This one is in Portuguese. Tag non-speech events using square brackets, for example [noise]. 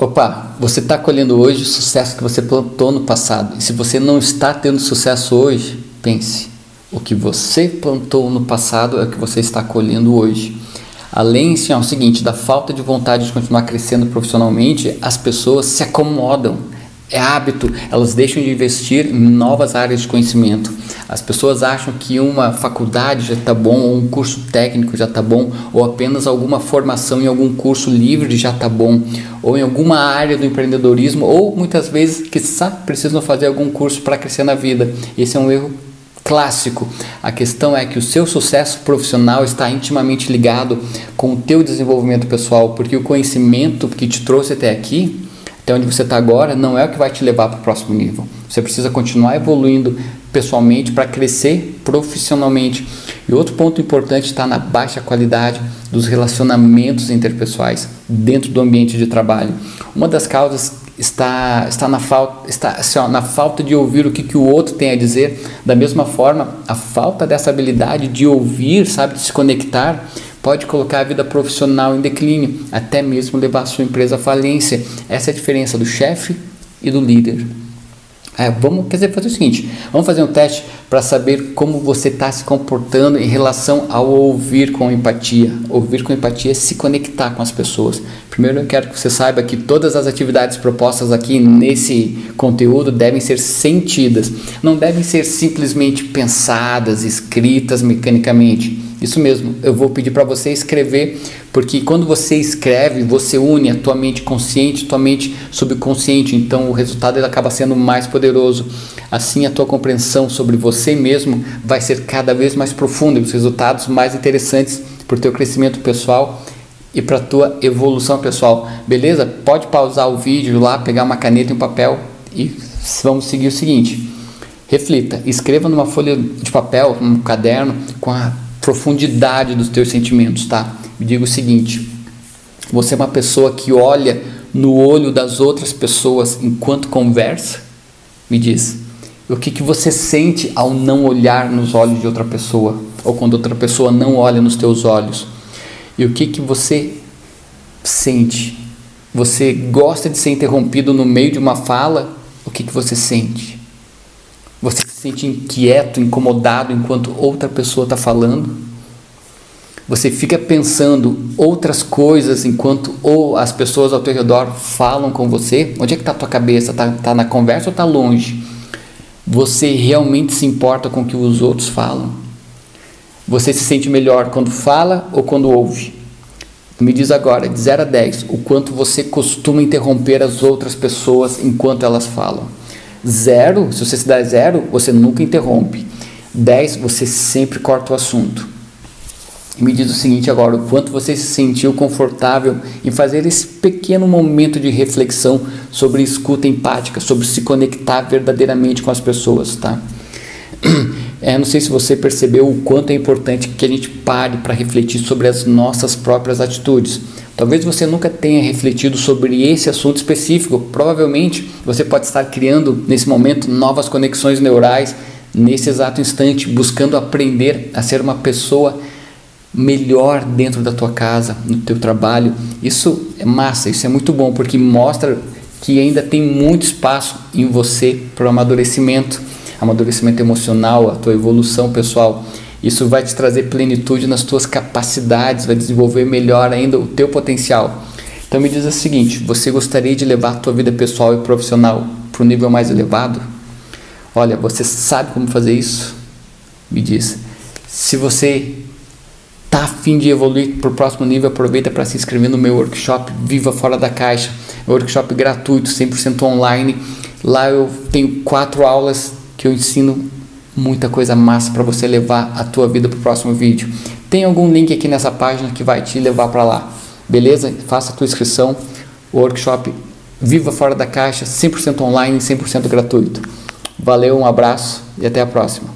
Opa, você está colhendo hoje o sucesso que você plantou no passado. E se você não está tendo sucesso hoje, pense: o que você plantou no passado é o que você está colhendo hoje. Além assim, é o seguinte, da falta de vontade de continuar crescendo profissionalmente, as pessoas se acomodam é hábito, elas deixam de investir em novas áreas de conhecimento. As pessoas acham que uma faculdade já está bom, ou um curso técnico já está bom, ou apenas alguma formação em algum curso livre já está bom, ou em alguma área do empreendedorismo, ou muitas vezes que precisam fazer algum curso para crescer na vida. Esse é um erro clássico. A questão é que o seu sucesso profissional está intimamente ligado com o teu desenvolvimento pessoal, porque o conhecimento que te trouxe até aqui até onde você está agora não é o que vai te levar para o próximo nível. Você precisa continuar evoluindo pessoalmente para crescer profissionalmente. E outro ponto importante está na baixa qualidade dos relacionamentos interpessoais dentro do ambiente de trabalho. Uma das causas está, está, na, falta, está assim, ó, na falta de ouvir o que, que o outro tem a dizer. Da mesma forma, a falta dessa habilidade de ouvir, sabe, de se conectar, pode colocar a vida profissional em declínio, até mesmo levar sua empresa à falência. Essa é a diferença do chefe e do líder. É, vamos quer dizer, fazer o seguinte: vamos fazer um teste para saber como você está se comportando em relação ao ouvir com empatia. Ouvir com empatia é se conectar com as pessoas. Primeiro, eu quero que você saiba que todas as atividades propostas aqui nesse conteúdo devem ser sentidas, não devem ser simplesmente pensadas, escritas mecanicamente. Isso mesmo, eu vou pedir para você escrever, porque quando você escreve, você une a tua mente consciente, tua mente subconsciente, então o resultado ele acaba sendo mais poderoso. Assim a tua compreensão sobre você mesmo vai ser cada vez mais profunda e os resultados mais interessantes para o teu crescimento pessoal e para a tua evolução pessoal. Beleza? Pode pausar o vídeo lá, pegar uma caneta e um papel e vamos seguir o seguinte. Reflita, escreva numa folha de papel, num caderno, com a profundidade dos teus sentimentos, tá? Me diga o seguinte: você é uma pessoa que olha no olho das outras pessoas enquanto conversa? Me diz. O que, que você sente ao não olhar nos olhos de outra pessoa? Ou quando outra pessoa não olha nos teus olhos? E o que, que você sente? Você gosta de ser interrompido no meio de uma fala? O que, que você sente? Você se sente inquieto, incomodado enquanto outra pessoa está falando? Você fica pensando outras coisas enquanto ou as pessoas ao teu redor falam com você? Onde é que está a tua cabeça? Está tá na conversa ou está longe? Você realmente se importa com o que os outros falam? Você se sente melhor quando fala ou quando ouve? Me diz agora, de 0 a 10, o quanto você costuma interromper as outras pessoas enquanto elas falam. Zero, se você se dá zero, você nunca interrompe. 10, você sempre corta o assunto. Me diz o seguinte agora, o quanto você se sentiu confortável em fazer esse pequeno momento de reflexão sobre escuta empática, sobre se conectar verdadeiramente com as pessoas, tá? [clears throat] É, não sei se você percebeu o quanto é importante que a gente pare para refletir sobre as nossas próprias atitudes. Talvez você nunca tenha refletido sobre esse assunto específico. Provavelmente você pode estar criando nesse momento novas conexões neurais nesse exato instante, buscando aprender a ser uma pessoa melhor dentro da tua casa, no teu trabalho. Isso é massa, isso é muito bom porque mostra que ainda tem muito espaço em você para o amadurecimento, amadurecimento emocional, a tua evolução pessoal. Isso vai te trazer plenitude nas tuas capacidades, vai desenvolver melhor ainda o teu potencial. Então me diz o seguinte: você gostaria de levar a tua vida pessoal e profissional para um nível mais elevado? Olha, você sabe como fazer isso? Me diz. Se você está afim de evoluir para o próximo nível, aproveita para se inscrever no meu workshop Viva Fora da Caixa. É um workshop gratuito, 100% online. Lá eu tenho quatro aulas que eu ensino muita coisa massa para você levar a tua vida para o próximo vídeo. Tem algum link aqui nessa página que vai te levar para lá. Beleza? Faça a tua inscrição. Workshop Viva Fora da Caixa, 100% online, 100% gratuito. Valeu, um abraço e até a próxima.